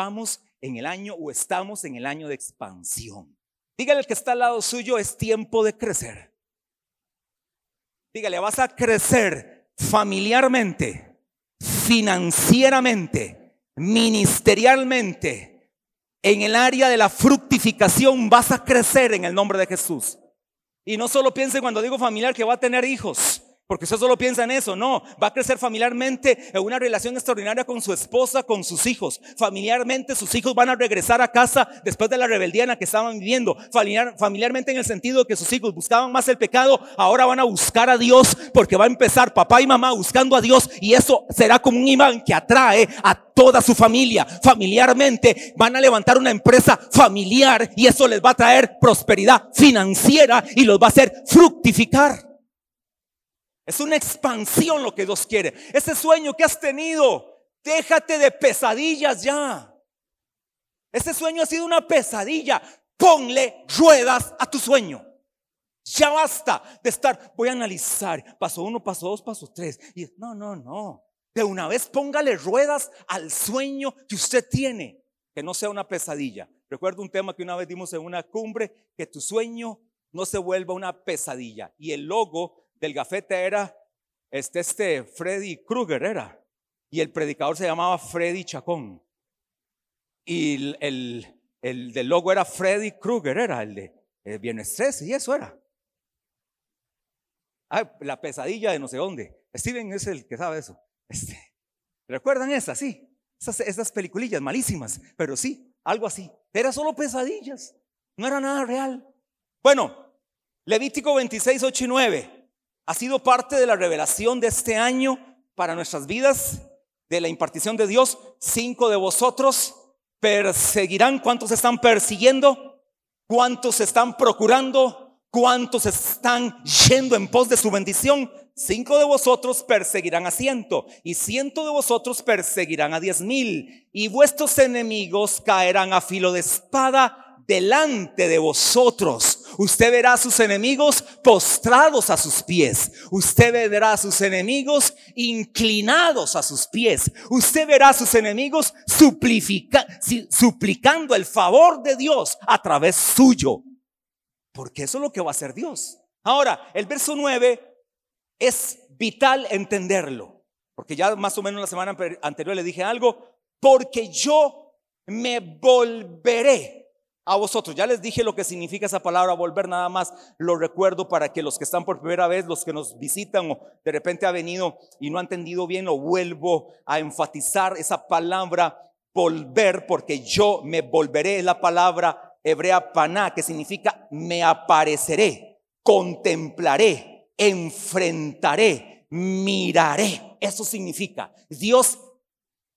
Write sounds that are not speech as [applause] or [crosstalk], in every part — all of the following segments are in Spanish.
vamos en el año o estamos en el año de expansión. Dígale al que está al lado suyo, es tiempo de crecer. Dígale, vas a crecer familiarmente, financieramente, ministerialmente, en el área de la fructificación vas a crecer en el nombre de Jesús. Y no solo piense cuando digo familiar que va a tener hijos. Porque usted solo piensa en eso, no, va a crecer familiarmente en una relación extraordinaria con su esposa, con sus hijos. Familiarmente sus hijos van a regresar a casa después de la rebeldía en la que estaban viviendo. Familiar, familiarmente en el sentido de que sus hijos buscaban más el pecado, ahora van a buscar a Dios porque va a empezar papá y mamá buscando a Dios y eso será como un imán que atrae a toda su familia. Familiarmente van a levantar una empresa familiar y eso les va a traer prosperidad financiera y los va a hacer fructificar. Es una expansión lo que Dios quiere. Ese sueño que has tenido, déjate de pesadillas ya. Ese sueño ha sido una pesadilla. Ponle ruedas a tu sueño. Ya basta de estar, voy a analizar, paso uno, paso dos, paso tres. Y no, no, no. De una vez póngale ruedas al sueño que usted tiene, que no sea una pesadilla. Recuerdo un tema que una vez dimos en una cumbre, que tu sueño no se vuelva una pesadilla. Y el logo del gafete era este, este Freddy Krueger era. Y el predicador se llamaba Freddy Chacón. Y el, el, del logo era Freddy Krueger, era el de el 13, y eso era. La pesadilla de no sé dónde. Steven es el que sabe eso. Este, ¿Recuerdan esa? Sí. Esas, esas peliculillas malísimas, pero sí, algo así. Era solo pesadillas. No era nada real. Bueno, Levítico 26, 8 y 9 ha sido parte de la revelación de este año para nuestras vidas, de la impartición de Dios. Cinco de vosotros perseguirán. ¿Cuántos están persiguiendo? ¿Cuántos están procurando? ¿Cuántos están yendo en pos de su bendición? Cinco de vosotros perseguirán a ciento y ciento de vosotros perseguirán a diez mil y vuestros enemigos caerán a filo de espada delante de vosotros. Usted verá a sus enemigos postrados a sus pies. Usted verá a sus enemigos inclinados a sus pies. Usted verá a sus enemigos suplicando el favor de Dios a través suyo. Porque eso es lo que va a hacer Dios. Ahora, el verso 9 es vital entenderlo. Porque ya más o menos la semana anterior le dije algo. Porque yo me volveré a vosotros. Ya les dije lo que significa esa palabra volver, nada más lo recuerdo para que los que están por primera vez, los que nos visitan o de repente ha venido y no ha entendido bien, lo vuelvo a enfatizar esa palabra volver, porque yo me volveré, es la palabra hebrea paná, que significa me apareceré, contemplaré, enfrentaré, miraré. Eso significa, Dios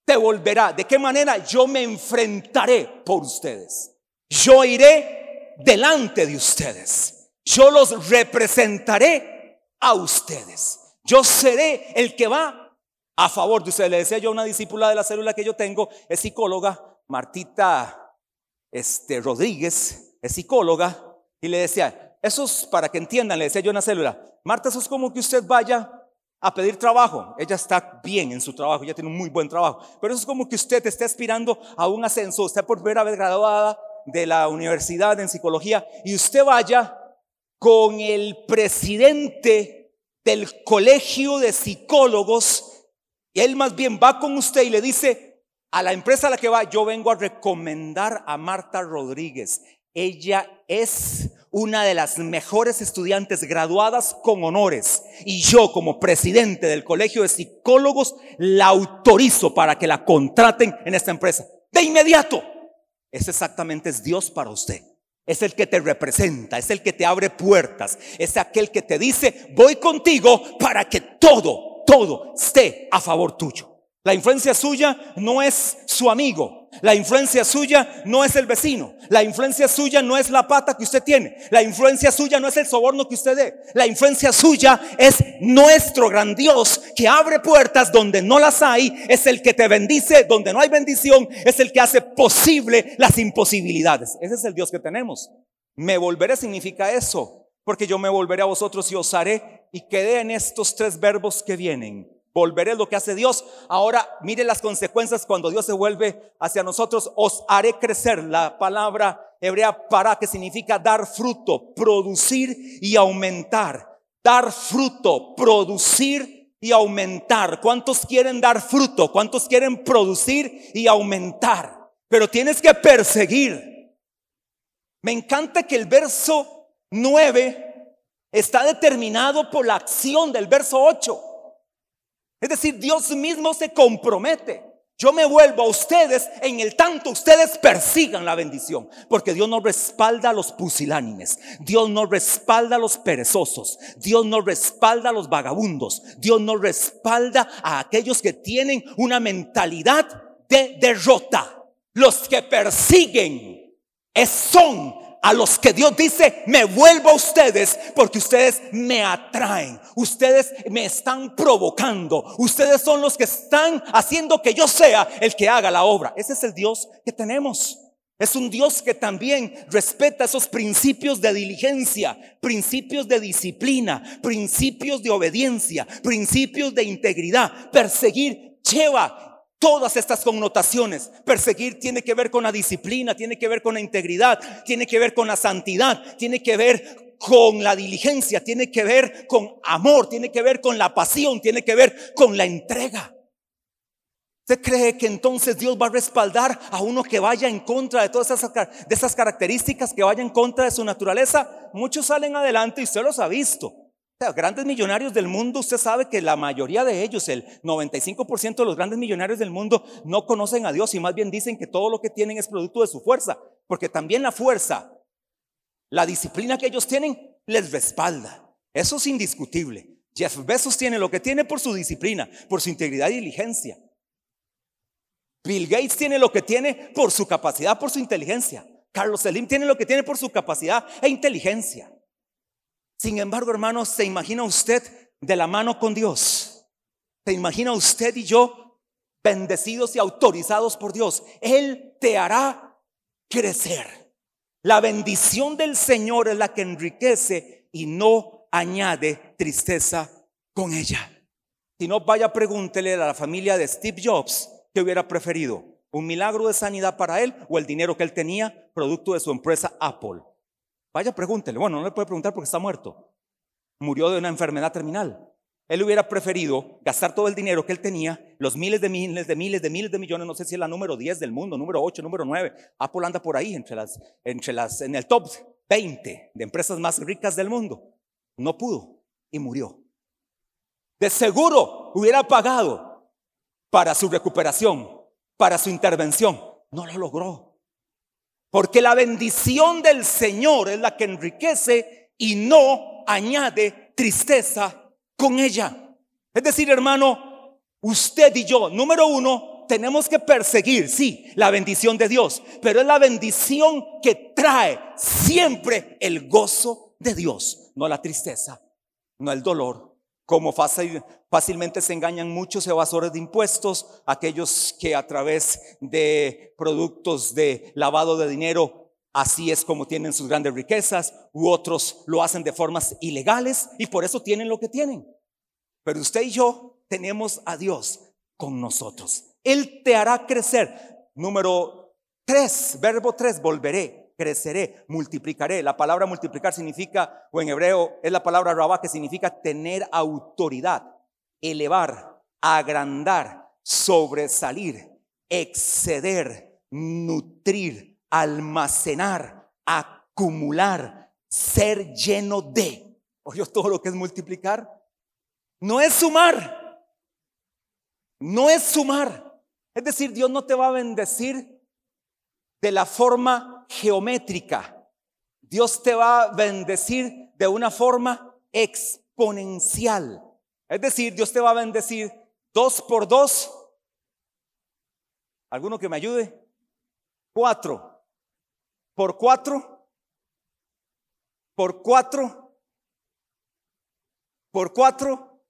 te volverá. ¿De qué manera? Yo me enfrentaré por ustedes. Yo iré delante de ustedes. Yo los representaré a ustedes. Yo seré el que va a favor de ustedes. Le decía yo a una discípula de la célula que yo tengo, es psicóloga, Martita este, Rodríguez, es psicóloga, y le decía, eso es para que entiendan, le decía yo a una célula, Marta, eso es como que usted vaya a pedir trabajo. Ella está bien en su trabajo, ella tiene un muy buen trabajo, pero eso es como que usted esté aspirando a un ascenso, usted por primera vez graduada de la universidad en psicología y usted vaya con el presidente del colegio de psicólogos y él más bien va con usted y le dice a la empresa a la que va, yo vengo a recomendar a Marta Rodríguez. Ella es una de las mejores estudiantes graduadas con honores y yo como presidente del colegio de psicólogos la autorizo para que la contraten en esta empresa. De inmediato. Es exactamente es Dios para usted. Es el que te representa, es el que te abre puertas, es aquel que te dice, voy contigo para que todo, todo esté a favor tuyo. La influencia suya no es su amigo. La influencia suya no es el vecino. La influencia suya no es la pata que usted tiene. La influencia suya no es el soborno que usted dé. La influencia suya es nuestro gran Dios que abre puertas donde no las hay. Es el que te bendice donde no hay bendición. Es el que hace posible las imposibilidades. Ese es el Dios que tenemos. Me volveré significa eso. Porque yo me volveré a vosotros y os haré. Y quedé en estos tres verbos que vienen Volveré lo que hace Dios. Ahora mire las consecuencias cuando Dios se vuelve hacia nosotros. Os haré crecer. La palabra hebrea para que significa dar fruto, producir y aumentar. Dar fruto, producir y aumentar. ¿Cuántos quieren dar fruto? ¿Cuántos quieren producir y aumentar? Pero tienes que perseguir. Me encanta que el verso 9 está determinado por la acción del verso 8. Es decir, Dios mismo se compromete. Yo me vuelvo a ustedes en el tanto ustedes persigan la bendición. Porque Dios no respalda a los pusilánimes. Dios no respalda a los perezosos. Dios no respalda a los vagabundos. Dios no respalda a aquellos que tienen una mentalidad de derrota. Los que persiguen son a los que Dios dice, me vuelvo a ustedes porque ustedes me atraen, ustedes me están provocando, ustedes son los que están haciendo que yo sea el que haga la obra. Ese es el Dios que tenemos. Es un Dios que también respeta esos principios de diligencia, principios de disciplina, principios de obediencia, principios de integridad. Perseguir lleva todas estas connotaciones. Perseguir tiene que ver con la disciplina, tiene que ver con la integridad, tiene que ver con la santidad, tiene que ver con la diligencia, tiene que ver con amor, tiene que ver con la pasión, tiene que ver con la entrega. ¿Usted cree que entonces Dios va a respaldar a uno que vaya en contra de todas esas, de esas características, que vaya en contra de su naturaleza? Muchos salen adelante y usted los ha visto grandes millonarios del mundo, usted sabe que la mayoría de ellos, el 95% de los grandes millonarios del mundo, no conocen a Dios y más bien dicen que todo lo que tienen es producto de su fuerza, porque también la fuerza, la disciplina que ellos tienen, les respalda. Eso es indiscutible. Jeff Bezos tiene lo que tiene por su disciplina, por su integridad y diligencia. Bill Gates tiene lo que tiene por su capacidad, por su inteligencia. Carlos Selim tiene lo que tiene por su capacidad e inteligencia. Sin embargo, hermanos, ¿se imagina usted de la mano con Dios? ¿Se imagina usted y yo bendecidos y autorizados por Dios? Él te hará crecer. La bendición del Señor es la que enriquece y no añade tristeza con ella. Si no, vaya, pregúntele a la familia de Steve Jobs qué hubiera preferido. ¿Un milagro de sanidad para él o el dinero que él tenía producto de su empresa Apple? Vaya, pregúntele. Bueno, no le puede preguntar porque está muerto. Murió de una enfermedad terminal. Él hubiera preferido gastar todo el dinero que él tenía, los miles de miles de miles de miles de millones, no sé si es la número 10 del mundo, número 8, número 9. Apple anda por ahí entre las, entre las, en el top 20 de empresas más ricas del mundo. No pudo y murió. De seguro hubiera pagado para su recuperación, para su intervención. No lo logró. Porque la bendición del Señor es la que enriquece y no añade tristeza con ella. Es decir, hermano, usted y yo, número uno, tenemos que perseguir, sí, la bendición de Dios, pero es la bendición que trae siempre el gozo de Dios, no la tristeza, no el dolor, como fácilmente se engañan muchos evasores de impuestos, aquellos que a través de productos de lavado de dinero, así es como tienen sus grandes riquezas, u otros lo hacen de formas ilegales y por eso tienen lo que tienen. Pero usted y yo tenemos a Dios con nosotros. Él te hará crecer. Número tres, verbo tres, volveré creceré, multiplicaré. La palabra multiplicar significa, o en hebreo es la palabra rabá que significa tener autoridad, elevar, agrandar, sobresalir, exceder, nutrir, almacenar, acumular, ser lleno de. Oye, [laughs] todo lo que es multiplicar no es sumar. No es sumar. Es decir, Dios no te va a bendecir de la forma geométrica. Dios te va a bendecir de una forma exponencial. Es decir, Dios te va a bendecir dos por dos. ¿Alguno que me ayude? Cuatro. Por cuatro. Por cuatro. Por cuatro.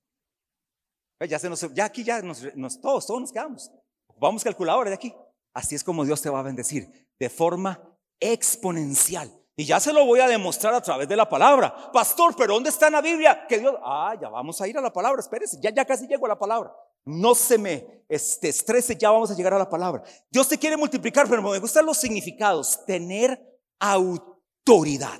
Ya, se nos, ya aquí ya nos, todos, todos nos quedamos. Vamos calculadores de aquí. Así es como Dios te va a bendecir de forma exponencial. Y ya se lo voy a demostrar a través de la palabra. Pastor, pero ¿dónde está en la Biblia? Que Dios, ah, ya vamos a ir a la palabra, espérese, ya, ya casi llego a la palabra. No se me este, estrese, ya vamos a llegar a la palabra. Dios te quiere multiplicar, pero me gustan los significados. Tener autoridad.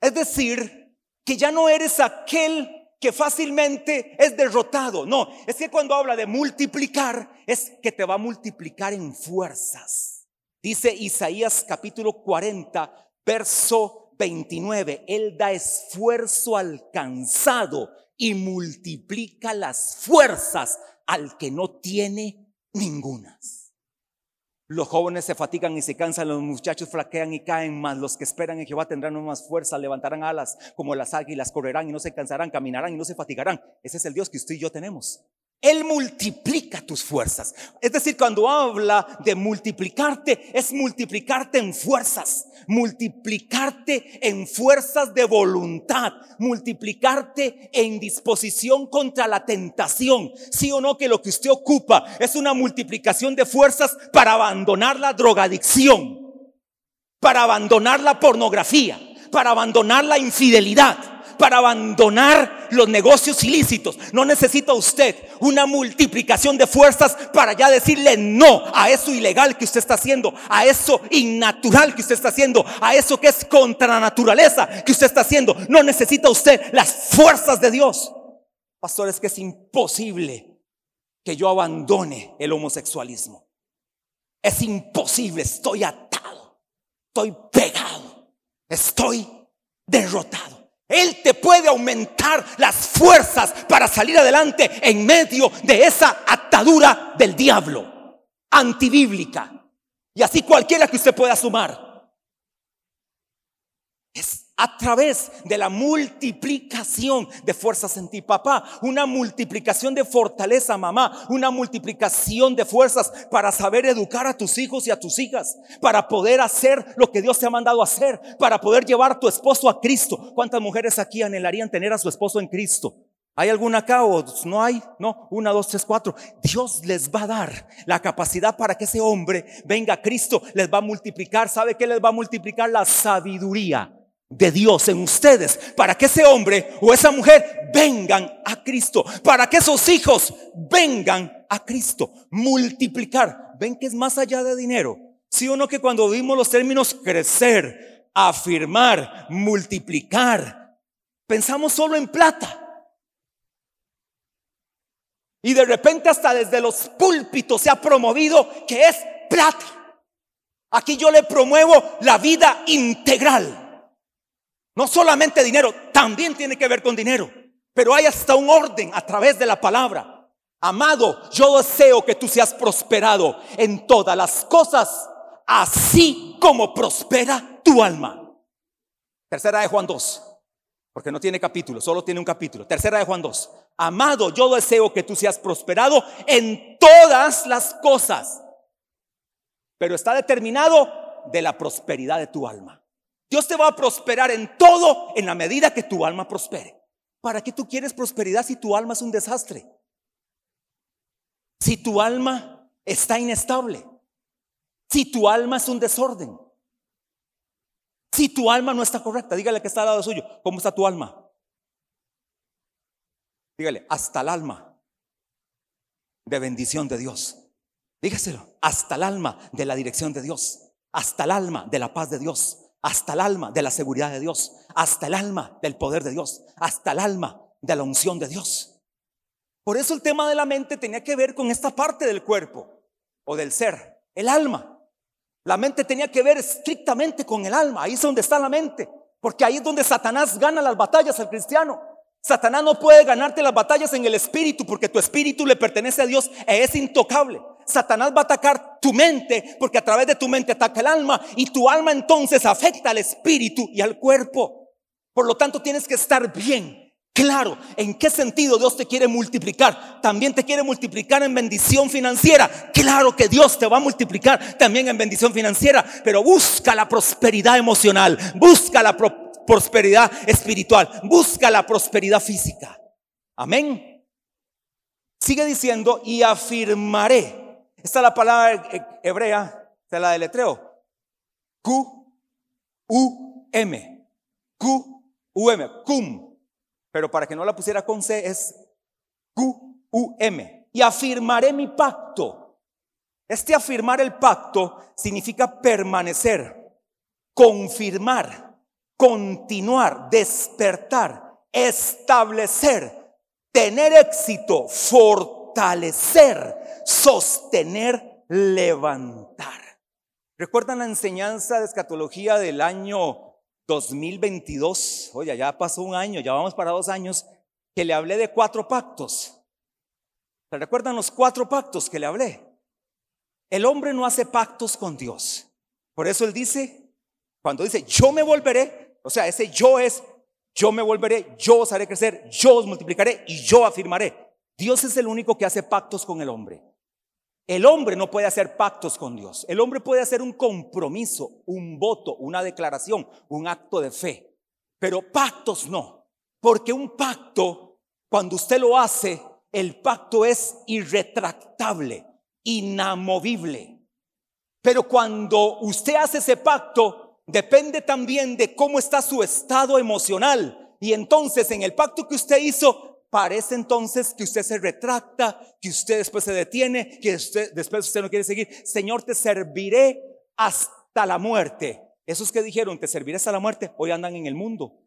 Es decir, que ya no eres aquel que fácilmente es derrotado. No, es que cuando habla de multiplicar, es que te va a multiplicar en fuerzas. Dice Isaías capítulo 40, verso 29, Él da esfuerzo alcanzado y multiplica las fuerzas al que no tiene ningunas. Los jóvenes se fatigan y se cansan, los muchachos flaquean y caen, más los que esperan en Jehová tendrán más fuerza, levantarán alas como las águilas, correrán y no se cansarán, caminarán y no se fatigarán. Ese es el Dios que usted y yo tenemos. Él multiplica tus fuerzas. Es decir, cuando habla de multiplicarte, es multiplicarte en fuerzas, multiplicarte en fuerzas de voluntad, multiplicarte en disposición contra la tentación. Sí o no que lo que usted ocupa es una multiplicación de fuerzas para abandonar la drogadicción, para abandonar la pornografía, para abandonar la infidelidad para abandonar los negocios ilícitos. No necesita usted una multiplicación de fuerzas para ya decirle no a eso ilegal que usted está haciendo, a eso innatural que usted está haciendo, a eso que es contra la naturaleza que usted está haciendo. No necesita usted las fuerzas de Dios. Pastor, es que es imposible que yo abandone el homosexualismo. Es imposible, estoy atado, estoy pegado, estoy derrotado. Él te puede aumentar las fuerzas para salir adelante en medio de esa atadura del diablo antibíblica. Y así cualquiera que usted pueda sumar. A través de la multiplicación de fuerzas en ti, papá, una multiplicación de fortaleza, mamá, una multiplicación de fuerzas para saber educar a tus hijos y a tus hijas, para poder hacer lo que Dios te ha mandado hacer, para poder llevar a tu esposo a Cristo. ¿Cuántas mujeres aquí anhelarían tener a su esposo en Cristo? ¿Hay alguna acá o no hay? No, una, dos, tres, cuatro. Dios les va a dar la capacidad para que ese hombre venga a Cristo, les va a multiplicar. ¿Sabe qué les va a multiplicar? La sabiduría de Dios en ustedes para que ese hombre o esa mujer vengan a Cristo, para que esos hijos vengan a Cristo. Multiplicar. ¿Ven que es más allá de dinero? Sí o no que cuando vimos los términos crecer, afirmar, multiplicar, pensamos solo en plata. Y de repente hasta desde los púlpitos se ha promovido que es plata. Aquí yo le promuevo la vida integral. No solamente dinero, también tiene que ver con dinero. Pero hay hasta un orden a través de la palabra. Amado, yo deseo que tú seas prosperado en todas las cosas, así como prospera tu alma. Tercera de Juan 2, porque no tiene capítulo, solo tiene un capítulo. Tercera de Juan 2. Amado, yo deseo que tú seas prosperado en todas las cosas, pero está determinado de la prosperidad de tu alma. Dios te va a prosperar en todo en la medida que tu alma prospere. ¿Para qué tú quieres prosperidad si tu alma es un desastre? Si tu alma está inestable. Si tu alma es un desorden. Si tu alma no está correcta, dígale que está al lado suyo. ¿Cómo está tu alma? Dígale, hasta el alma de bendición de Dios. Dígaselo, hasta el alma de la dirección de Dios. Hasta el alma de la paz de Dios hasta el alma de la seguridad de Dios, hasta el alma del poder de Dios, hasta el alma de la unción de Dios. Por eso el tema de la mente tenía que ver con esta parte del cuerpo o del ser, el alma. La mente tenía que ver estrictamente con el alma, ahí es donde está la mente, porque ahí es donde Satanás gana las batallas al cristiano. Satanás no puede ganarte las batallas en el espíritu porque tu espíritu le pertenece a Dios e es intocable. Satanás va a atacar tu mente porque a través de tu mente ataca el alma y tu alma entonces afecta al espíritu y al cuerpo. Por lo tanto, tienes que estar bien claro en qué sentido Dios te quiere multiplicar. También te quiere multiplicar en bendición financiera. Claro que Dios te va a multiplicar también en bendición financiera, pero busca la prosperidad emocional, busca la prosperidad espiritual, busca la prosperidad física. Amén. Sigue diciendo, y afirmaré esta es la palabra hebrea, de la deletreo. Q, U-M. Q-U-M. Cum. Pero para que no la pusiera con C es Q-U-M. Y afirmaré mi pacto. Este afirmar el pacto significa permanecer, confirmar, continuar, despertar, establecer, tener éxito, fortalecer, sostener, levantar. ¿Recuerdan la enseñanza de escatología del año 2022? Oye, ya pasó un año, ya vamos para dos años, que le hablé de cuatro pactos. ¿Se recuerdan los cuatro pactos que le hablé? El hombre no hace pactos con Dios. Por eso él dice, cuando dice, yo me volveré, o sea, ese yo es, yo me volveré, yo os haré crecer, yo os multiplicaré y yo afirmaré. Dios es el único que hace pactos con el hombre. El hombre no puede hacer pactos con Dios. El hombre puede hacer un compromiso, un voto, una declaración, un acto de fe. Pero pactos no. Porque un pacto, cuando usted lo hace, el pacto es irretractable, inamovible. Pero cuando usted hace ese pacto, depende también de cómo está su estado emocional. Y entonces en el pacto que usted hizo, parece entonces que usted se retracta, que usted después se detiene, que después usted no quiere seguir. Señor, te serviré hasta la muerte. Esos que dijeron, te serviré hasta la muerte, hoy andan en el mundo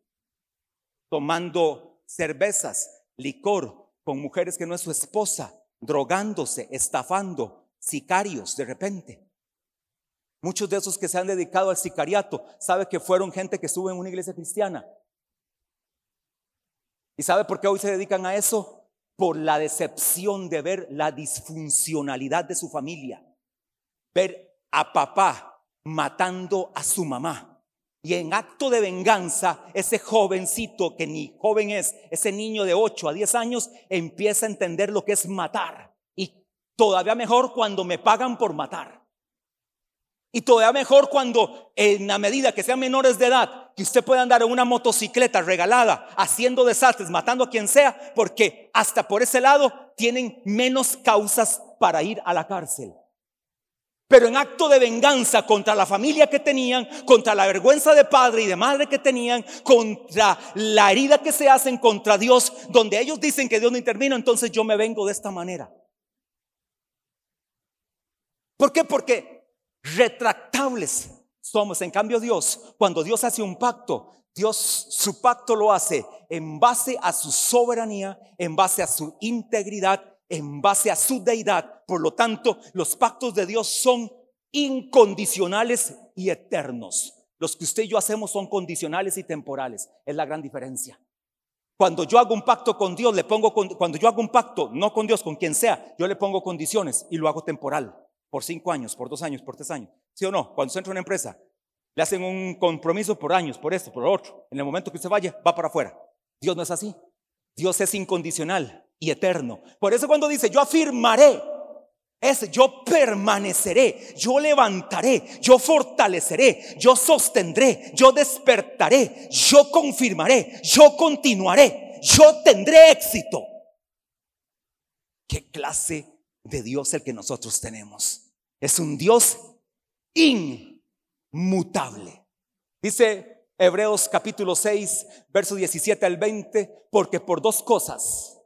tomando cervezas, licor, con mujeres que no es su esposa, drogándose, estafando, sicarios de repente. Muchos de esos que se han dedicado al sicariato, sabe que fueron gente que estuvo en una iglesia cristiana, ¿Y sabe por qué hoy se dedican a eso? Por la decepción de ver la disfuncionalidad de su familia. Ver a papá matando a su mamá. Y en acto de venganza, ese jovencito que ni joven es, ese niño de 8 a 10 años, empieza a entender lo que es matar. Y todavía mejor cuando me pagan por matar. Y todavía mejor cuando en la medida que sean menores de edad, que usted pueda andar en una motocicleta regalada, haciendo desastres, matando a quien sea, porque hasta por ese lado tienen menos causas para ir a la cárcel. Pero en acto de venganza contra la familia que tenían, contra la vergüenza de padre y de madre que tenían, contra la herida que se hacen contra Dios, donde ellos dicen que Dios no intervino, entonces yo me vengo de esta manera. ¿Por qué? Porque retractables somos. En cambio Dios, cuando Dios hace un pacto, Dios su pacto lo hace en base a su soberanía, en base a su integridad, en base a su deidad. Por lo tanto, los pactos de Dios son incondicionales y eternos. Los que usted y yo hacemos son condicionales y temporales. Es la gran diferencia. Cuando yo hago un pacto con Dios, le pongo cuando yo hago un pacto, no con Dios, con quien sea, yo le pongo condiciones y lo hago temporal por cinco años, por dos años, por tres años. ¿Sí o no? Cuando usted entra en una empresa, le hacen un compromiso por años, por esto, por otro. En el momento que usted vaya, va para afuera. Dios no es así. Dios es incondicional y eterno. Por eso cuando dice, yo afirmaré, es yo permaneceré, yo levantaré, yo fortaleceré, yo sostendré, yo despertaré, yo confirmaré, yo continuaré, yo tendré éxito. ¿Qué clase de Dios el que nosotros tenemos. Es un Dios inmutable. Dice Hebreos capítulo 6, verso 17 al 20, porque por dos cosas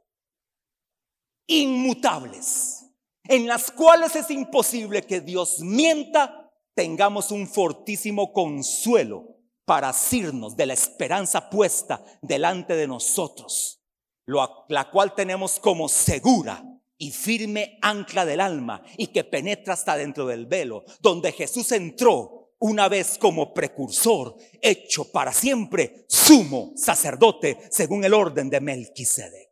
inmutables, en las cuales es imposible que Dios mienta, tengamos un fortísimo consuelo para asirnos de la esperanza puesta delante de nosotros, la cual tenemos como segura y firme ancla del alma y que penetra hasta dentro del velo, donde Jesús entró una vez como precursor, hecho para siempre sumo sacerdote según el orden de Melquisedec.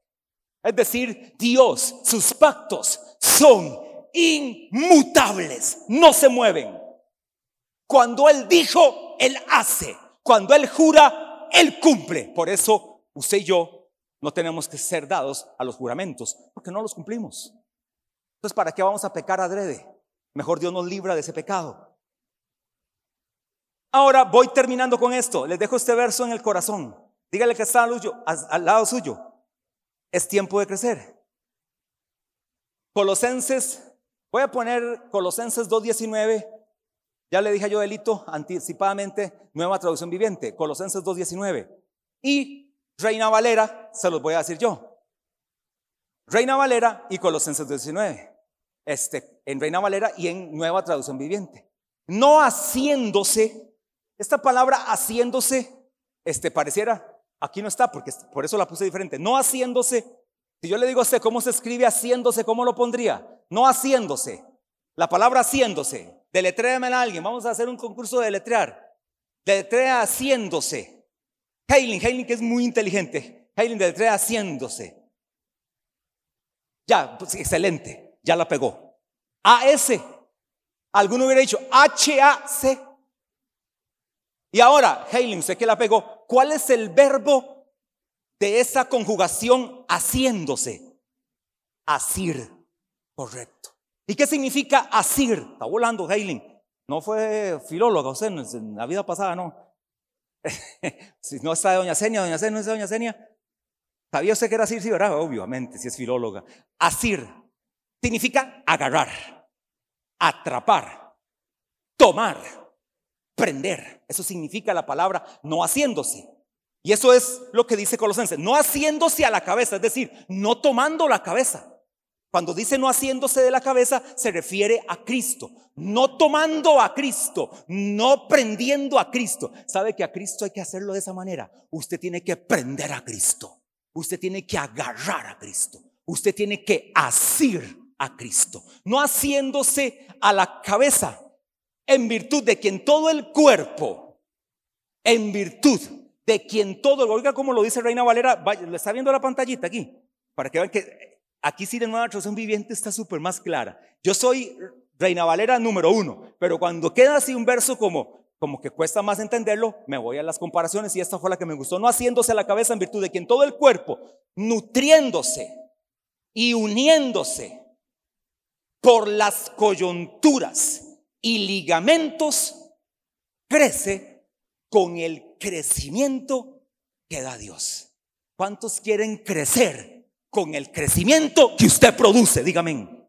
Es decir, Dios, sus pactos son inmutables, no se mueven. Cuando Él dijo, Él hace. Cuando Él jura, Él cumple. Por eso usted y yo no tenemos que ser dados a los juramentos porque no los cumplimos. Entonces, ¿para qué vamos a pecar adrede? Mejor Dios nos libra de ese pecado. Ahora voy terminando con esto. Les dejo este verso en el corazón. Dígale que está al, lado suyo. Es tiempo de crecer. Colosenses, voy a poner Colosenses 2.19 Ya le dije a Joelito anticipadamente, nueva traducción viviente, Colosenses 2.19. Y Reina Valera, se los voy a decir yo. Reina Valera y Colosenses 2.19. Este, en Reina Valera y en nueva traducción viviente. No haciéndose, esta palabra haciéndose, este pareciera, aquí no está, porque por eso la puse diferente. No haciéndose, si yo le digo a usted cómo se escribe haciéndose, ¿cómo lo pondría? No haciéndose. La palabra haciéndose. Deletréame a alguien. Vamos a hacer un concurso de deletrear. Deletrea haciéndose. Hailing, Hailing que es muy inteligente. Hailing deletrea haciéndose. Ya, pues, excelente. Ya la pegó. A-S. Alguno hubiera dicho H-A-C. Y ahora, Hailing, sé que la pegó. ¿Cuál es el verbo de esa conjugación haciéndose? Asir. Correcto. ¿Y qué significa asir? Está volando Hailing. No fue filóloga, o sea, en la vida pasada no. [laughs] si no está doña Senia, doña Senia, no es doña Senia. ¿Sabía usted que era asir? Sí, ¿verdad? Obviamente, si es filóloga. Asir significa agarrar, atrapar, tomar, prender. Eso significa la palabra no haciéndose. Y eso es lo que dice Colosenses, no haciéndose a la cabeza, es decir, no tomando la cabeza. Cuando dice no haciéndose de la cabeza, se refiere a Cristo, no tomando a Cristo, no prendiendo a Cristo. ¿Sabe que a Cristo hay que hacerlo de esa manera? Usted tiene que prender a Cristo, usted tiene que agarrar a Cristo, usted tiene que asir a Cristo, no haciéndose a la cabeza, en virtud de quien todo el cuerpo, en virtud de quien todo, oiga como lo dice Reina Valera, ¿le está viendo la pantallita aquí? Para que vean que Aquí sí de nueva traducción viviente está súper más clara. Yo soy Reina Valera número uno, pero cuando queda así un verso como, como que cuesta más entenderlo, me voy a las comparaciones y esta fue la que me gustó. No haciéndose la cabeza en virtud de que en todo el cuerpo, nutriéndose y uniéndose por las coyunturas y ligamentos, crece con el crecimiento que da Dios. ¿Cuántos quieren crecer? Con el crecimiento que usted produce. Dígame.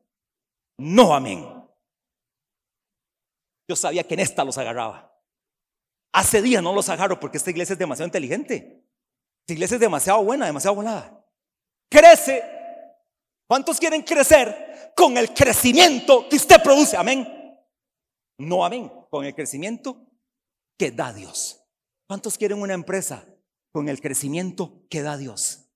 No, amén. Yo sabía que en esta los agarraba. Hace días no los agarro porque esta iglesia es demasiado inteligente. Esta iglesia es demasiado buena, demasiado volada. Crece. ¿Cuántos quieren crecer con el crecimiento que usted produce? Amén. No, amén. Con el crecimiento que da Dios. ¿Cuántos quieren una empresa con el crecimiento que da Dios?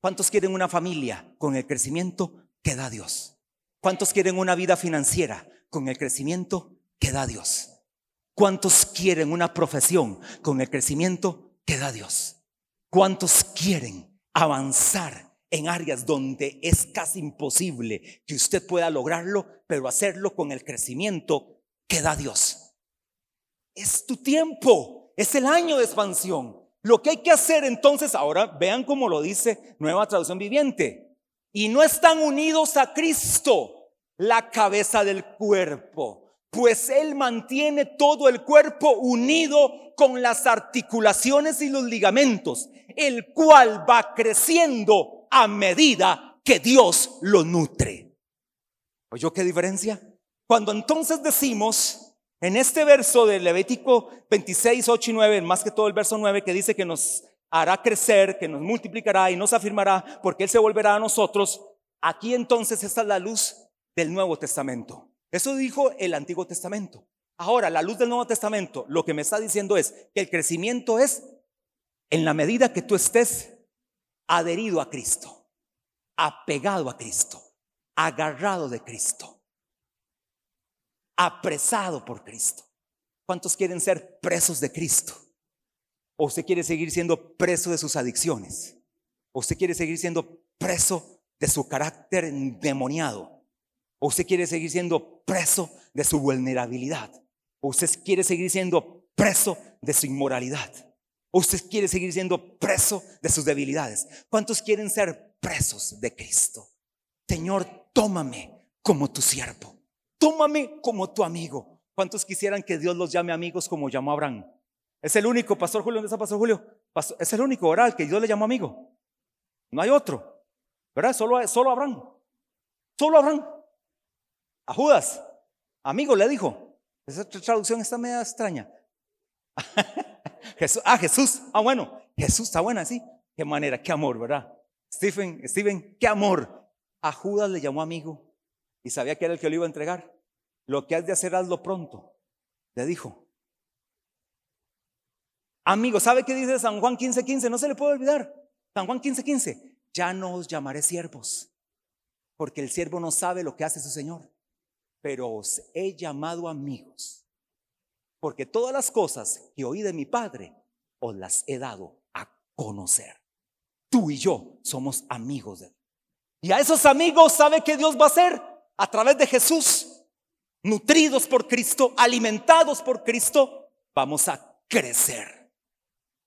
¿Cuántos quieren una familia con el crecimiento que da Dios? ¿Cuántos quieren una vida financiera con el crecimiento que da Dios? ¿Cuántos quieren una profesión con el crecimiento que da Dios? ¿Cuántos quieren avanzar en áreas donde es casi imposible que usted pueda lograrlo, pero hacerlo con el crecimiento que da Dios? Es tu tiempo, es el año de expansión. Lo que hay que hacer entonces, ahora vean cómo lo dice Nueva Traducción Viviente, y no están unidos a Cristo, la cabeza del cuerpo, pues Él mantiene todo el cuerpo unido con las articulaciones y los ligamentos, el cual va creciendo a medida que Dios lo nutre. ¿Oyó qué diferencia? Cuando entonces decimos, en este verso de Levítico 26, 8 y 9, más que todo el verso 9 que dice que nos hará crecer, que nos multiplicará y nos afirmará, porque Él se volverá a nosotros, aquí entonces está la luz del Nuevo Testamento. Eso dijo el Antiguo Testamento. Ahora, la luz del Nuevo Testamento, lo que me está diciendo es que el crecimiento es en la medida que tú estés adherido a Cristo, apegado a Cristo, agarrado de Cristo apresado por Cristo. ¿Cuántos quieren ser presos de Cristo? ¿O usted quiere seguir siendo preso de sus adicciones? ¿O usted quiere seguir siendo preso de su carácter endemoniado? ¿O usted quiere seguir siendo preso de su vulnerabilidad? ¿O usted quiere seguir siendo preso de su inmoralidad? ¿O usted quiere seguir siendo preso de sus debilidades? ¿Cuántos quieren ser presos de Cristo? Señor, tómame como tu siervo. Tómame como tu amigo. ¿Cuántos quisieran que Dios los llame amigos como llamó Abraham? Es el único, Pastor Julio, ¿dónde está Pastor Julio? es el único oral que Dios le llamó amigo. No hay otro. ¿Verdad? Solo, solo Abraham. Solo Abraham. A Judas, amigo, le dijo. Esa traducción está media extraña. [laughs] Jesús, ah, Jesús. Ah, bueno, Jesús está buena, sí. Qué manera, qué amor, ¿verdad? Stephen, Steven, qué amor. A Judas le llamó amigo y sabía que era el que lo iba a entregar. Lo que has de hacer, hazlo pronto. Le dijo. Amigo, ¿sabe qué dice San Juan 15:15? 15? No se le puede olvidar. San Juan 15:15. 15. Ya no os llamaré siervos, porque el siervo no sabe lo que hace su Señor. Pero os he llamado amigos, porque todas las cosas que oí de mi Padre os las he dado a conocer. Tú y yo somos amigos de Él. Y a esos amigos, ¿sabe qué Dios va a hacer? A través de Jesús, nutridos por Cristo, alimentados por Cristo, vamos a crecer.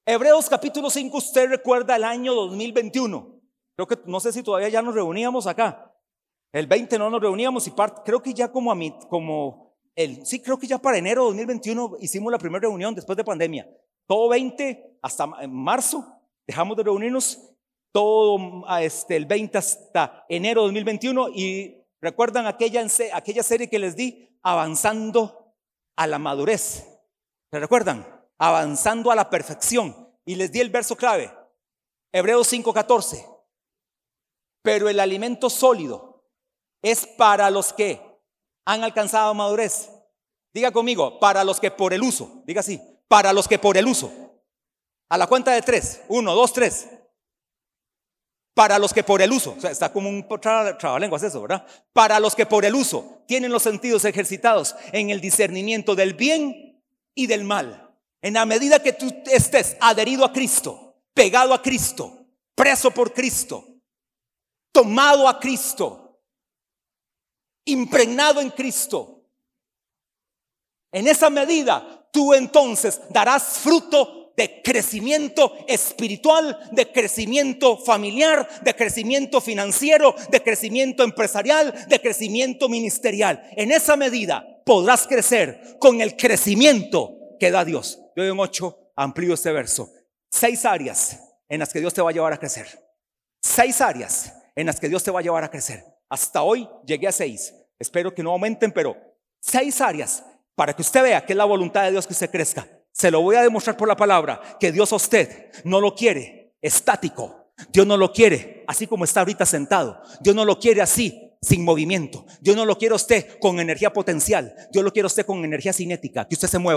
Hebreos capítulo 5, usted recuerda el año 2021. Creo que no sé si todavía ya nos reuníamos acá. El 20 no nos reuníamos y creo que ya como a mí, como el, sí, creo que ya para enero de 2021 hicimos la primera reunión después de pandemia. Todo 20 hasta marzo dejamos de reunirnos todo este, el 20 hasta enero de 2021 y recuerdan aquella, aquella serie que les di, avanzando a la madurez. ¿Se recuerdan? Avanzando a la perfección. Y les di el verso clave, Hebreos 5:14. Pero el alimento sólido es para los que han alcanzado madurez. Diga conmigo, para los que por el uso, diga así, para los que por el uso. A la cuenta de tres, uno, dos, tres. Para los que por el uso, o sea, está como un trabalenguas eso, ¿verdad? Para los que por el uso tienen los sentidos ejercitados en el discernimiento del bien y del mal. En la medida que tú estés adherido a Cristo, pegado a Cristo, preso por Cristo, tomado a Cristo, impregnado en Cristo, en esa medida tú entonces darás fruto de crecimiento espiritual, de crecimiento familiar, de crecimiento financiero, de crecimiento empresarial, de crecimiento ministerial. En esa medida podrás crecer con el crecimiento que da Dios. Yo en ocho amplío este verso. Seis áreas en las que Dios te va a llevar a crecer. Seis áreas en las que Dios te va a llevar a crecer. Hasta hoy llegué a seis. Espero que no aumenten, pero seis áreas para que usted vea que es la voluntad de Dios que usted crezca. Se lo voy a demostrar por la palabra que Dios a usted no lo quiere estático. Dios no lo quiere así como está ahorita sentado. Dios no lo quiere así, sin movimiento. Dios no lo quiere usted con energía potencial. Dios lo quiere usted con energía cinética, que usted se mueva.